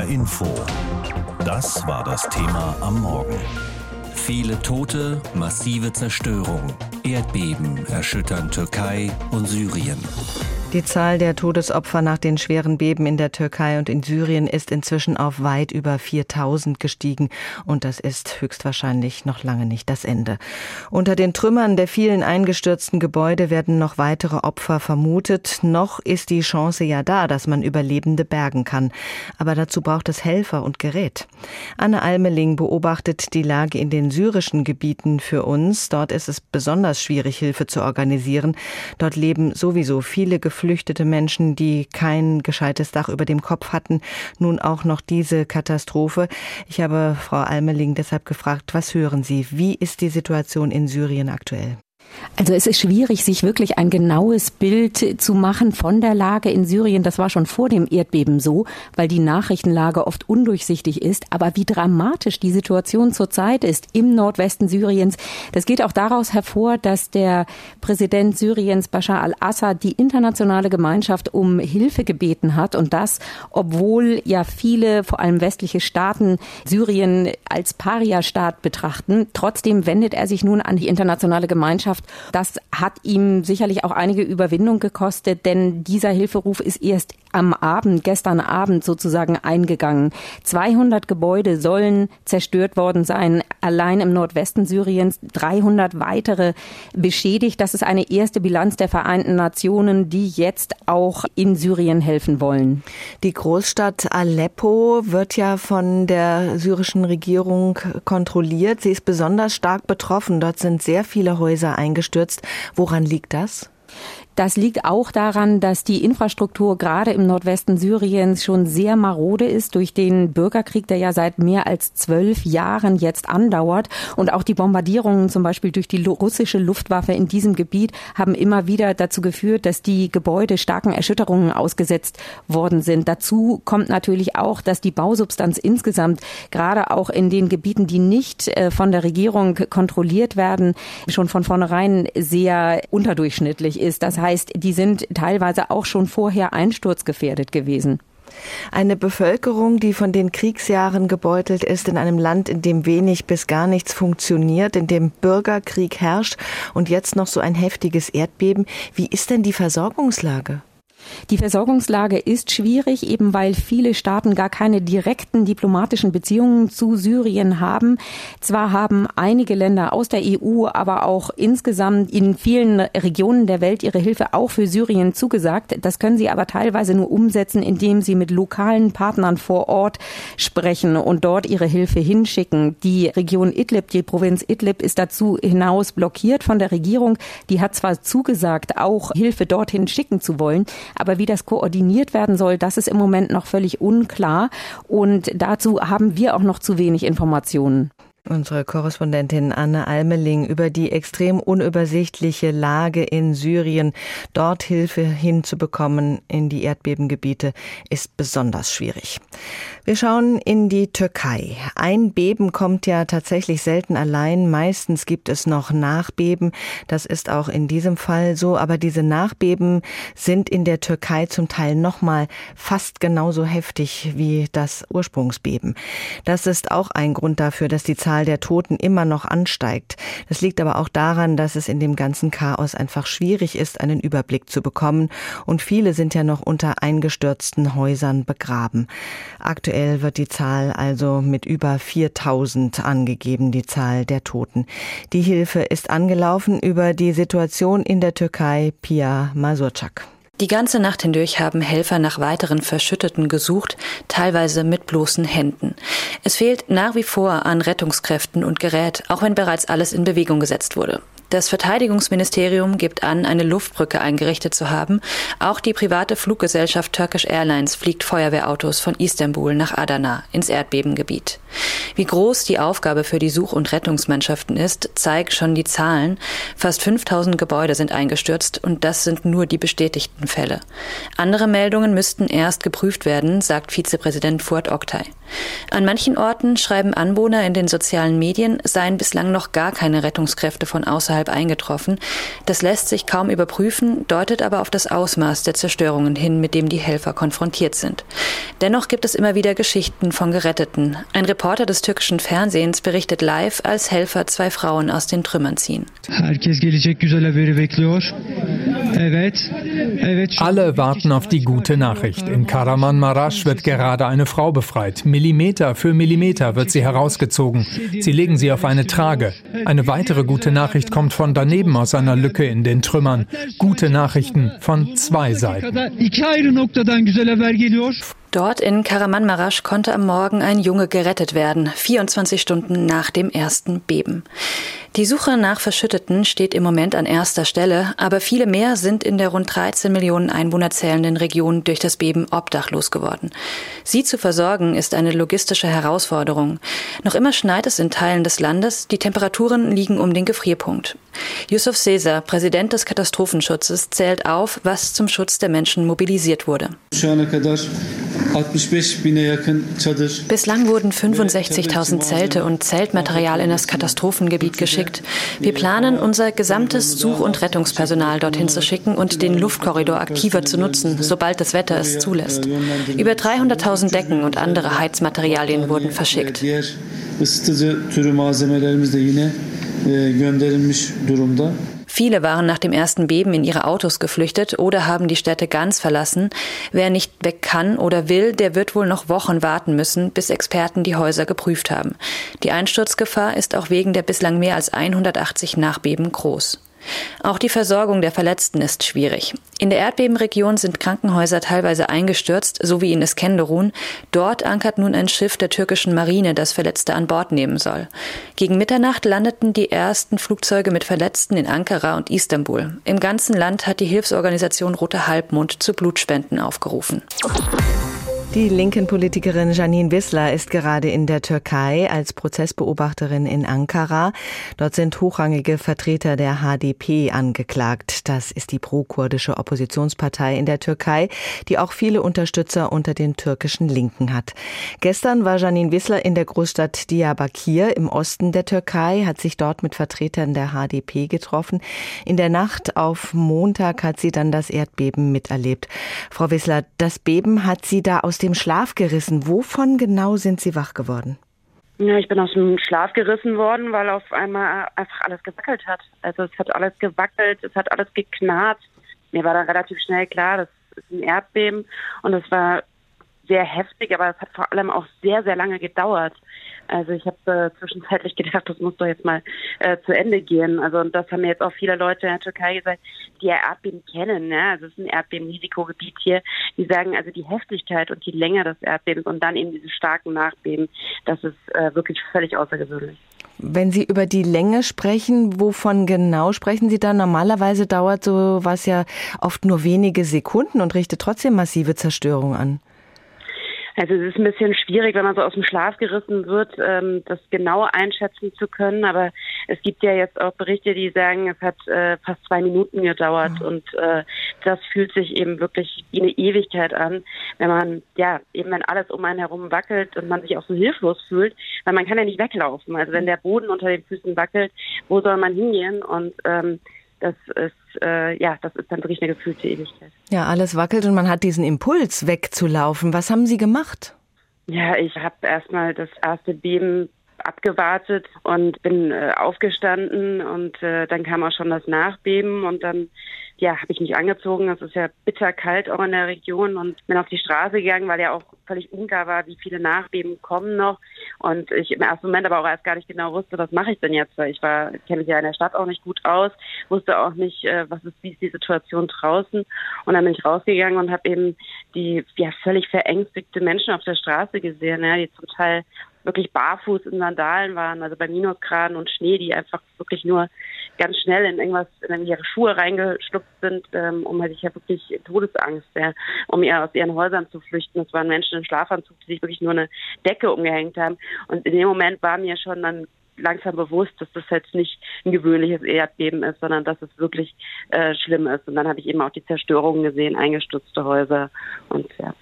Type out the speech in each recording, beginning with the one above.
HR Info. Das war das Thema am Morgen. Viele Tote, massive Zerstörung. Erdbeben erschüttern Türkei und Syrien. Die Zahl der Todesopfer nach den schweren Beben in der Türkei und in Syrien ist inzwischen auf weit über 4000 gestiegen und das ist höchstwahrscheinlich noch lange nicht das Ende. Unter den Trümmern der vielen eingestürzten Gebäude werden noch weitere Opfer vermutet. Noch ist die Chance ja da, dass man Überlebende bergen kann. Aber dazu braucht es Helfer und Gerät. Anne Almeling beobachtet die Lage in den syrischen Gebieten für uns. Dort ist es besonders schwierig, Hilfe zu organisieren. Dort leben sowieso viele geflüchtete Menschen, die kein gescheites Dach über dem Kopf hatten, nun auch noch diese Katastrophe. Ich habe Frau Almeling deshalb gefragt, was hören Sie? Wie ist die Situation in Syrien aktuell? Also es ist schwierig, sich wirklich ein genaues Bild zu machen von der Lage in Syrien. Das war schon vor dem Erdbeben so, weil die Nachrichtenlage oft undurchsichtig ist. Aber wie dramatisch die Situation zurzeit ist im Nordwesten Syriens, das geht auch daraus hervor, dass der Präsident Syriens Bashar al-Assad die internationale Gemeinschaft um Hilfe gebeten hat. Und das, obwohl ja viele, vor allem westliche Staaten, Syrien als Paria-Staat betrachten. Trotzdem wendet er sich nun an die internationale Gemeinschaft Gesellschaft. Das hat ihm sicherlich auch einige Überwindung gekostet, denn dieser Hilferuf ist erst am Abend, gestern Abend sozusagen eingegangen. 200 Gebäude sollen zerstört worden sein, allein im Nordwesten Syriens, 300 weitere beschädigt. Das ist eine erste Bilanz der Vereinten Nationen, die jetzt auch in Syrien helfen wollen. Die Großstadt Aleppo wird ja von der syrischen Regierung kontrolliert. Sie ist besonders stark betroffen. Dort sind sehr viele Häuser eingestürzt. Woran liegt das? Das liegt auch daran, dass die Infrastruktur gerade im Nordwesten Syriens schon sehr marode ist durch den Bürgerkrieg, der ja seit mehr als zwölf Jahren jetzt andauert. Und auch die Bombardierungen zum Beispiel durch die russische Luftwaffe in diesem Gebiet haben immer wieder dazu geführt, dass die Gebäude starken Erschütterungen ausgesetzt worden sind. Dazu kommt natürlich auch, dass die Bausubstanz insgesamt gerade auch in den Gebieten, die nicht äh, von der Regierung kontrolliert werden, schon von vornherein sehr unterdurchschnittlich ist. Das heißt, heißt, die sind teilweise auch schon vorher einsturzgefährdet gewesen. Eine Bevölkerung, die von den Kriegsjahren gebeutelt ist, in einem Land, in dem wenig bis gar nichts funktioniert, in dem Bürgerkrieg herrscht und jetzt noch so ein heftiges Erdbeben. Wie ist denn die Versorgungslage? Die Versorgungslage ist schwierig, eben weil viele Staaten gar keine direkten diplomatischen Beziehungen zu Syrien haben. Zwar haben einige Länder aus der EU, aber auch insgesamt in vielen Regionen der Welt ihre Hilfe auch für Syrien zugesagt. Das können sie aber teilweise nur umsetzen, indem sie mit lokalen Partnern vor Ort sprechen und dort ihre Hilfe hinschicken. Die Region Idlib, die Provinz Idlib ist dazu hinaus blockiert von der Regierung. Die hat zwar zugesagt, auch Hilfe dorthin schicken zu wollen, aber wie das koordiniert werden soll, das ist im Moment noch völlig unklar. Und dazu haben wir auch noch zu wenig Informationen. Unsere Korrespondentin Anne Almeling über die extrem unübersichtliche Lage in Syrien, dort Hilfe hinzubekommen in die Erdbebengebiete, ist besonders schwierig. Wir schauen in die Türkei. Ein Beben kommt ja tatsächlich selten allein. Meistens gibt es noch Nachbeben. Das ist auch in diesem Fall so. Aber diese Nachbeben sind in der Türkei zum Teil nochmal fast genauso heftig wie das Ursprungsbeben. Das ist auch ein Grund dafür, dass die Zahl der Toten immer noch ansteigt. Das liegt aber auch daran, dass es in dem ganzen Chaos einfach schwierig ist, einen Überblick zu bekommen. Und viele sind ja noch unter eingestürzten Häusern begraben. Aktuell wird die Zahl also mit über 4000 angegeben, die Zahl der Toten. Die Hilfe ist angelaufen über die Situation in der Türkei, Pia Masurczak. Die ganze Nacht hindurch haben Helfer nach weiteren Verschütteten gesucht, teilweise mit bloßen Händen. Es fehlt nach wie vor an Rettungskräften und Gerät, auch wenn bereits alles in Bewegung gesetzt wurde. Das Verteidigungsministerium gibt an, eine Luftbrücke eingerichtet zu haben. Auch die private Fluggesellschaft Turkish Airlines fliegt Feuerwehrautos von Istanbul nach Adana ins Erdbebengebiet. Wie groß die Aufgabe für die Such- und Rettungsmannschaften ist, zeigt schon die Zahlen. Fast 5000 Gebäude sind eingestürzt und das sind nur die bestätigten Fälle. Andere Meldungen müssten erst geprüft werden, sagt Vizepräsident Fuad Oktay. An manchen Orten schreiben Anwohner in den sozialen Medien, seien bislang noch gar keine Rettungskräfte von außerhalb eingetroffen. Das lässt sich kaum überprüfen, deutet aber auf das Ausmaß der Zerstörungen hin, mit dem die Helfer konfrontiert sind. Dennoch gibt es immer wieder Geschichten von Geretteten. Ein Reporter des türkischen Fernsehens berichtet live, als Helfer zwei Frauen aus den Trümmern ziehen. Alle warten auf die gute Nachricht. In Karaman-Marasch wird gerade eine Frau befreit. Millimeter für Millimeter wird sie herausgezogen. Sie legen sie auf eine Trage. Eine weitere gute Nachricht kommt von daneben aus einer Lücke in den Trümmern. Gute Nachrichten von zwei Seiten. Dort in Karamanmaraş konnte am Morgen ein Junge gerettet werden, 24 Stunden nach dem ersten Beben. Die Suche nach Verschütteten steht im Moment an erster Stelle, aber viele mehr sind in der rund 13 Millionen Einwohner zählenden Region durch das Beben obdachlos geworden. Sie zu versorgen ist eine logistische Herausforderung. Noch immer schneit es in Teilen des Landes, die Temperaturen liegen um den Gefrierpunkt. Yusuf Seser, Präsident des Katastrophenschutzes, zählt auf, was zum Schutz der Menschen mobilisiert wurde. Bislang wurden 65.000 Zelte und Zeltmaterial in das Katastrophengebiet geschickt. Wir planen, unser gesamtes Such- und Rettungspersonal dorthin zu schicken und den Luftkorridor aktiver zu nutzen, sobald das Wetter es zulässt. Über 300.000 Decken und andere Heizmaterialien wurden verschickt. Viele waren nach dem ersten Beben in ihre Autos geflüchtet oder haben die Städte ganz verlassen. Wer nicht weg kann oder will, der wird wohl noch Wochen warten müssen, bis Experten die Häuser geprüft haben. Die Einsturzgefahr ist auch wegen der bislang mehr als 180 Nachbeben groß. Auch die Versorgung der Verletzten ist schwierig. In der Erdbebenregion sind Krankenhäuser teilweise eingestürzt, so wie in Iskenderun. Dort ankert nun ein Schiff der türkischen Marine, das Verletzte an Bord nehmen soll. Gegen Mitternacht landeten die ersten Flugzeuge mit Verletzten in Ankara und Istanbul. Im ganzen Land hat die Hilfsorganisation Rote Halbmond zu Blutspenden aufgerufen. Die linken Politikerin Janine Wissler ist gerade in der Türkei als Prozessbeobachterin in Ankara. Dort sind hochrangige Vertreter der HDP angeklagt. Das ist die pro-kurdische Oppositionspartei in der Türkei, die auch viele Unterstützer unter den türkischen Linken hat. Gestern war Janine Wissler in der Großstadt Diyarbakir im Osten der Türkei, hat sich dort mit Vertretern der HDP getroffen. In der Nacht auf Montag hat sie dann das Erdbeben miterlebt. Frau Wissler, das Beben hat sie da aus dem Schlaf gerissen. Wovon genau sind Sie wach geworden? Ja, ich bin aus dem Schlaf gerissen worden, weil auf einmal einfach alles gewackelt hat. Also es hat alles gewackelt, es hat alles geknarrt. Mir war dann relativ schnell klar, das ist ein Erdbeben und es war sehr heftig, aber es hat vor allem auch sehr, sehr lange gedauert. Also ich habe äh, zwischenzeitlich gedacht, das muss doch jetzt mal äh, zu Ende gehen. Also und das haben mir jetzt auch viele Leute in der Türkei gesagt, die ja Erdbeben kennen. Ne? Also es ist ein Erdbebenrisikogebiet hier. Die sagen also die Heftigkeit und die Länge des Erdbebens und dann eben diese starken Nachbeben, das ist äh, wirklich völlig außergewöhnlich. Wenn Sie über die Länge sprechen, wovon genau sprechen Sie da? Normalerweise dauert so was ja oft nur wenige Sekunden und richtet trotzdem massive Zerstörung an. Also es ist ein bisschen schwierig, wenn man so aus dem Schlaf gerissen wird, ähm, das genau einschätzen zu können. Aber es gibt ja jetzt auch Berichte, die sagen, es hat äh, fast zwei Minuten gedauert. Mhm. Und äh, das fühlt sich eben wirklich wie eine Ewigkeit an, wenn man, ja, eben wenn alles um einen herum wackelt und man sich auch so hilflos fühlt, weil man kann ja nicht weglaufen. Also wenn der Boden unter den Füßen wackelt, wo soll man hingehen? Und ähm, das ist äh, ja, das ist dann wirklich eine gefühlte Ewigkeit. Ja, alles wackelt und man hat diesen Impuls wegzulaufen. Was haben Sie gemacht? Ja, ich habe erstmal das erste Beben abgewartet und bin äh, aufgestanden und äh, dann kam auch schon das Nachbeben und dann ja, habe ich mich angezogen. Es ist ja bitterkalt auch in der Region und bin auf die Straße gegangen, weil ja auch völlig unklar war, wie viele Nachbeben kommen noch. Und ich im ersten Moment aber auch erst gar nicht genau wusste, was mache ich denn jetzt, weil ich war, kenne mich ja in der Stadt auch nicht gut aus, wusste auch nicht, äh, was ist, wie ist die Situation draußen. Und dann bin ich rausgegangen und habe eben die ja völlig verängstigte Menschen auf der Straße gesehen, ja, die zum Teil wirklich barfuß in Sandalen waren, also bei Minusgraden und Schnee, die einfach wirklich nur ganz schnell in irgendwas, in ihre Schuhe reingeschlupft sind, ähm, um halt ich ja wirklich Todesangst, ja, um ihr aus ihren Häusern zu flüchten. Das waren Menschen in Schlafanzug, die sich wirklich nur eine Decke umgehängt haben. Und in dem Moment war mir schon dann langsam bewusst, dass das jetzt nicht ein gewöhnliches Erdbeben ist, sondern dass es wirklich äh, schlimm ist. Und dann habe ich eben auch die Zerstörungen gesehen, eingestürzte Häuser und ja.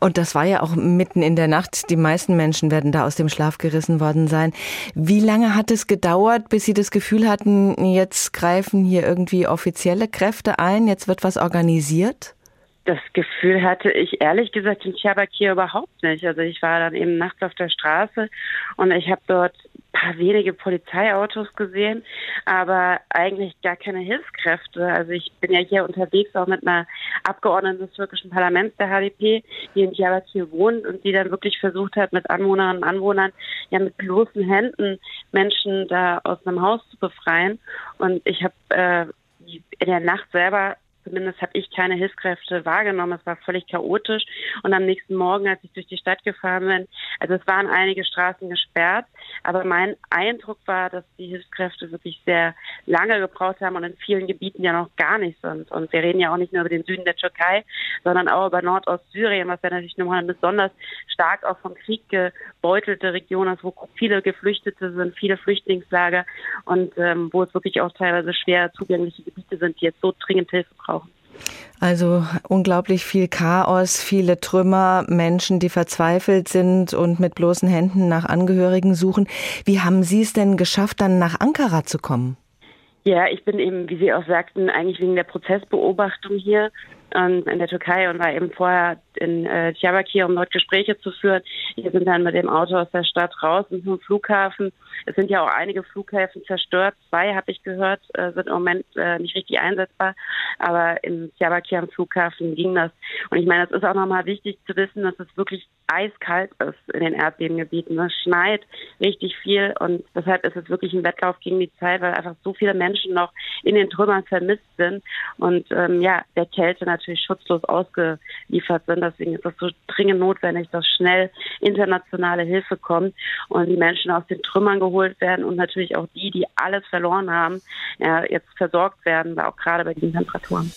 Und das war ja auch mitten in der Nacht. Die meisten Menschen werden da aus dem Schlaf gerissen worden sein. Wie lange hat es gedauert, bis Sie das Gefühl hatten, jetzt greifen hier irgendwie offizielle Kräfte ein, jetzt wird was organisiert? das Gefühl hatte ich ehrlich gesagt in Diyarbakir überhaupt nicht. Also ich war dann eben nachts auf der Straße und ich habe dort paar wenige Polizeiautos gesehen, aber eigentlich gar keine Hilfskräfte. Also ich bin ja hier unterwegs auch mit einer Abgeordneten des türkischen Parlaments der HDP, die in Diyarbakir wohnt und die dann wirklich versucht hat, mit Anwohnerinnen und Anwohnern ja mit bloßen Händen Menschen da aus einem Haus zu befreien. Und ich habe äh, in der Nacht selber Zumindest habe ich keine Hilfskräfte wahrgenommen. Es war völlig chaotisch. Und am nächsten Morgen, als ich durch die Stadt gefahren bin, also es waren einige Straßen gesperrt, aber mein Eindruck war, dass die Hilfskräfte wirklich sehr lange gebraucht haben und in vielen Gebieten ja noch gar nicht sind. Und wir reden ja auch nicht nur über den Süden der Türkei, sondern auch über Nordostsyrien, was ja natürlich nochmal eine besonders stark auch vom Krieg gebeutelte Region ist, wo viele Geflüchtete sind, viele Flüchtlingslager und ähm, wo es wirklich auch teilweise schwer zugängliche Gebiete sind, die jetzt so dringend Hilfe brauchen. Also unglaublich viel Chaos, viele Trümmer, Menschen, die verzweifelt sind und mit bloßen Händen nach Angehörigen suchen. Wie haben Sie es denn geschafft, dann nach Ankara zu kommen? Ja, ich bin eben, wie Sie auch sagten, eigentlich wegen der Prozessbeobachtung hier ähm, in der Türkei und war eben vorher in äh, Diyarbakir, um dort Gespräche zu führen. Wir sind dann mit dem Auto aus der Stadt raus und zum Flughafen. Es sind ja auch einige Flughäfen zerstört. Zwei, habe ich gehört, äh, sind im Moment äh, nicht richtig einsetzbar. Aber im Diyarbakir am Flughafen ging das. Und ich meine, es ist auch nochmal wichtig zu wissen, dass es wirklich eiskalt ist in den Erdbebengebieten. Es schneit richtig viel und deshalb ist es wirklich ein Wettlauf gegen die Zeit, weil einfach so viele Menschen noch in den Trümmern vermisst sind und ähm, ja, der Kälte natürlich schutzlos ausgeliefert sind. Deswegen ist es so dringend notwendig, dass schnell internationale Hilfe kommt und die Menschen aus den Trümmern geholt werden und natürlich auch die, die alles verloren haben, jetzt versorgt werden, auch gerade bei diesen Temperaturen.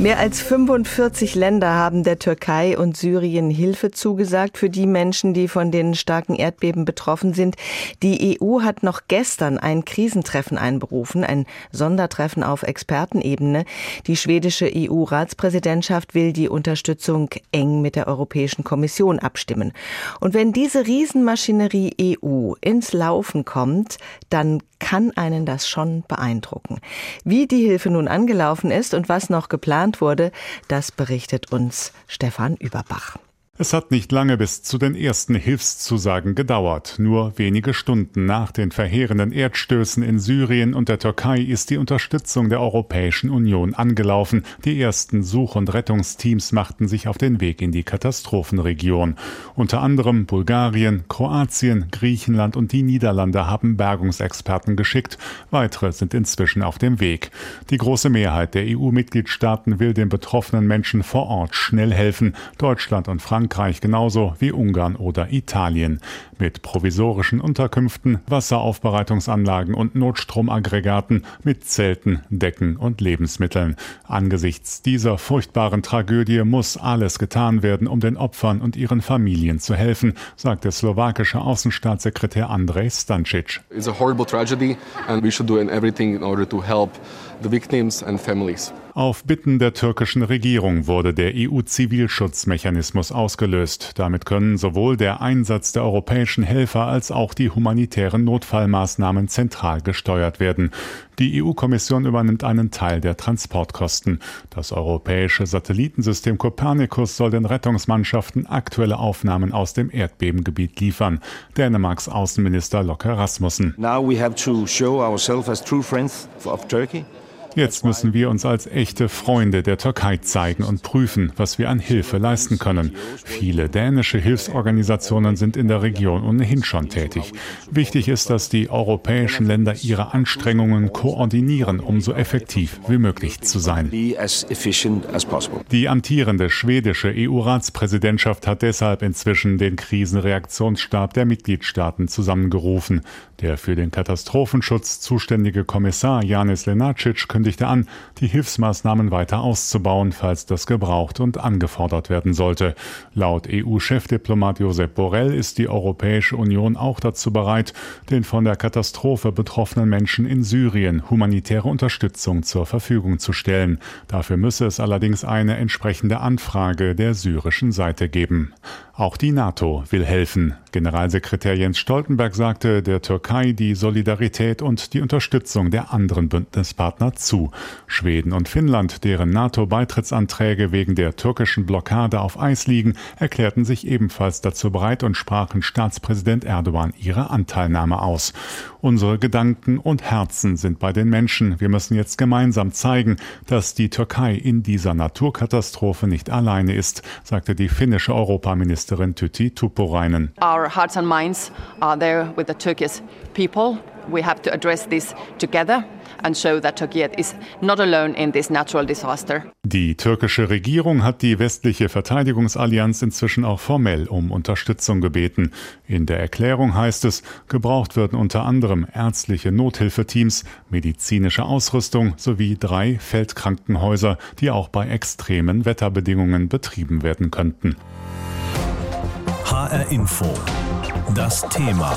Mehr als 45 Länder haben der Türkei und Syrien Hilfe zugesagt für die Menschen, die von den starken Erdbeben betroffen sind. Die EU hat noch gestern ein Krisentreffen einberufen, ein Sondertreffen auf Expertenebene. Die schwedische EU-Ratspräsidentschaft will die Unterstützung eng mit der Europäischen Kommission abstimmen. Und wenn diese Riesenmaschinerie EU ins Laufen kommt, dann kann einen das schon beeindrucken. Wie die Hilfe nun angelaufen ist und was noch geplant wurde, das berichtet uns Stefan Überbach. Es hat nicht lange bis zu den ersten Hilfszusagen gedauert. Nur wenige Stunden nach den verheerenden Erdstößen in Syrien und der Türkei ist die Unterstützung der Europäischen Union angelaufen. Die ersten Such- und Rettungsteams machten sich auf den Weg in die Katastrophenregion. Unter anderem Bulgarien, Kroatien, Griechenland und die Niederlande haben Bergungsexperten geschickt. Weitere sind inzwischen auf dem Weg. Die große Mehrheit der EU-Mitgliedstaaten will den betroffenen Menschen vor Ort schnell helfen. Deutschland und Frankreich Frankreich genauso wie Ungarn oder Italien. Mit provisorischen Unterkünften, Wasseraufbereitungsanlagen und Notstromaggregaten, mit Zelten, Decken und Lebensmitteln. Angesichts dieser furchtbaren Tragödie muss alles getan werden, um den Opfern und ihren Familien zu helfen, sagt der slowakische Außenstaatssekretär Andrej Stancic. It's a horrible tragedy and we should do everything in order to help the victims and families. Auf Bitten der türkischen Regierung wurde der EU-Zivilschutzmechanismus ausgelöst. Damit können sowohl der Einsatz der europäischen Helfer als auch die humanitären Notfallmaßnahmen zentral gesteuert werden. Die EU-Kommission übernimmt einen Teil der Transportkosten. Das europäische Satellitensystem Copernicus soll den Rettungsmannschaften aktuelle Aufnahmen aus dem Erdbebengebiet liefern. Dänemarks Außenminister Locke Rasmussen. Now we have to show ourselves as true friends of Turkey. Jetzt müssen wir uns als echte Freunde der Türkei zeigen und prüfen, was wir an Hilfe leisten können. Viele dänische Hilfsorganisationen sind in der Region ohnehin schon tätig. Wichtig ist, dass die europäischen Länder ihre Anstrengungen koordinieren, um so effektiv wie möglich zu sein. Die amtierende schwedische EU-Ratspräsidentschaft hat deshalb inzwischen den Krisenreaktionsstab der Mitgliedstaaten zusammengerufen. Der für den Katastrophenschutz zuständige Kommissar Janis Lenacic kündigte an, die Hilfsmaßnahmen weiter auszubauen, falls das gebraucht und angefordert werden sollte. Laut EU-Chefdiplomat Josep Borrell ist die Europäische Union auch dazu bereit, den von der Katastrophe betroffenen Menschen in Syrien humanitäre Unterstützung zur Verfügung zu stellen. Dafür müsse es allerdings eine entsprechende Anfrage der syrischen Seite geben. Auch die NATO will helfen. Generalsekretär Jens Stoltenberg sagte der Türkei die Solidarität und die Unterstützung der anderen Bündnispartner zu. Schweden und Finnland, deren NATO-Beitrittsanträge wegen der türkischen Blockade auf Eis liegen, erklärten sich ebenfalls dazu bereit und sprachen Staatspräsident Erdogan ihre Anteilnahme aus. Unsere Gedanken und Herzen sind bei den Menschen. Wir müssen jetzt gemeinsam zeigen, dass die Türkei in dieser Naturkatastrophe nicht alleine ist, sagte die finnische Europaministerin Ministerin Tytti Tuppurainen. Our hearts and minds are there with the Turkish people. We have to address this together and show that Turkey is not alone in this natural disaster. Die türkische Regierung hat die westliche Verteidigungsallianz inzwischen auch formell um Unterstützung gebeten. In der Erklärung heißt es, gebraucht würden unter anderem ärztliche Nothilfeteams, medizinische Ausrüstung sowie drei Feldkrankenhäuser, die auch bei extremen Wetterbedingungen betrieben werden könnten. HR Info. Das Thema.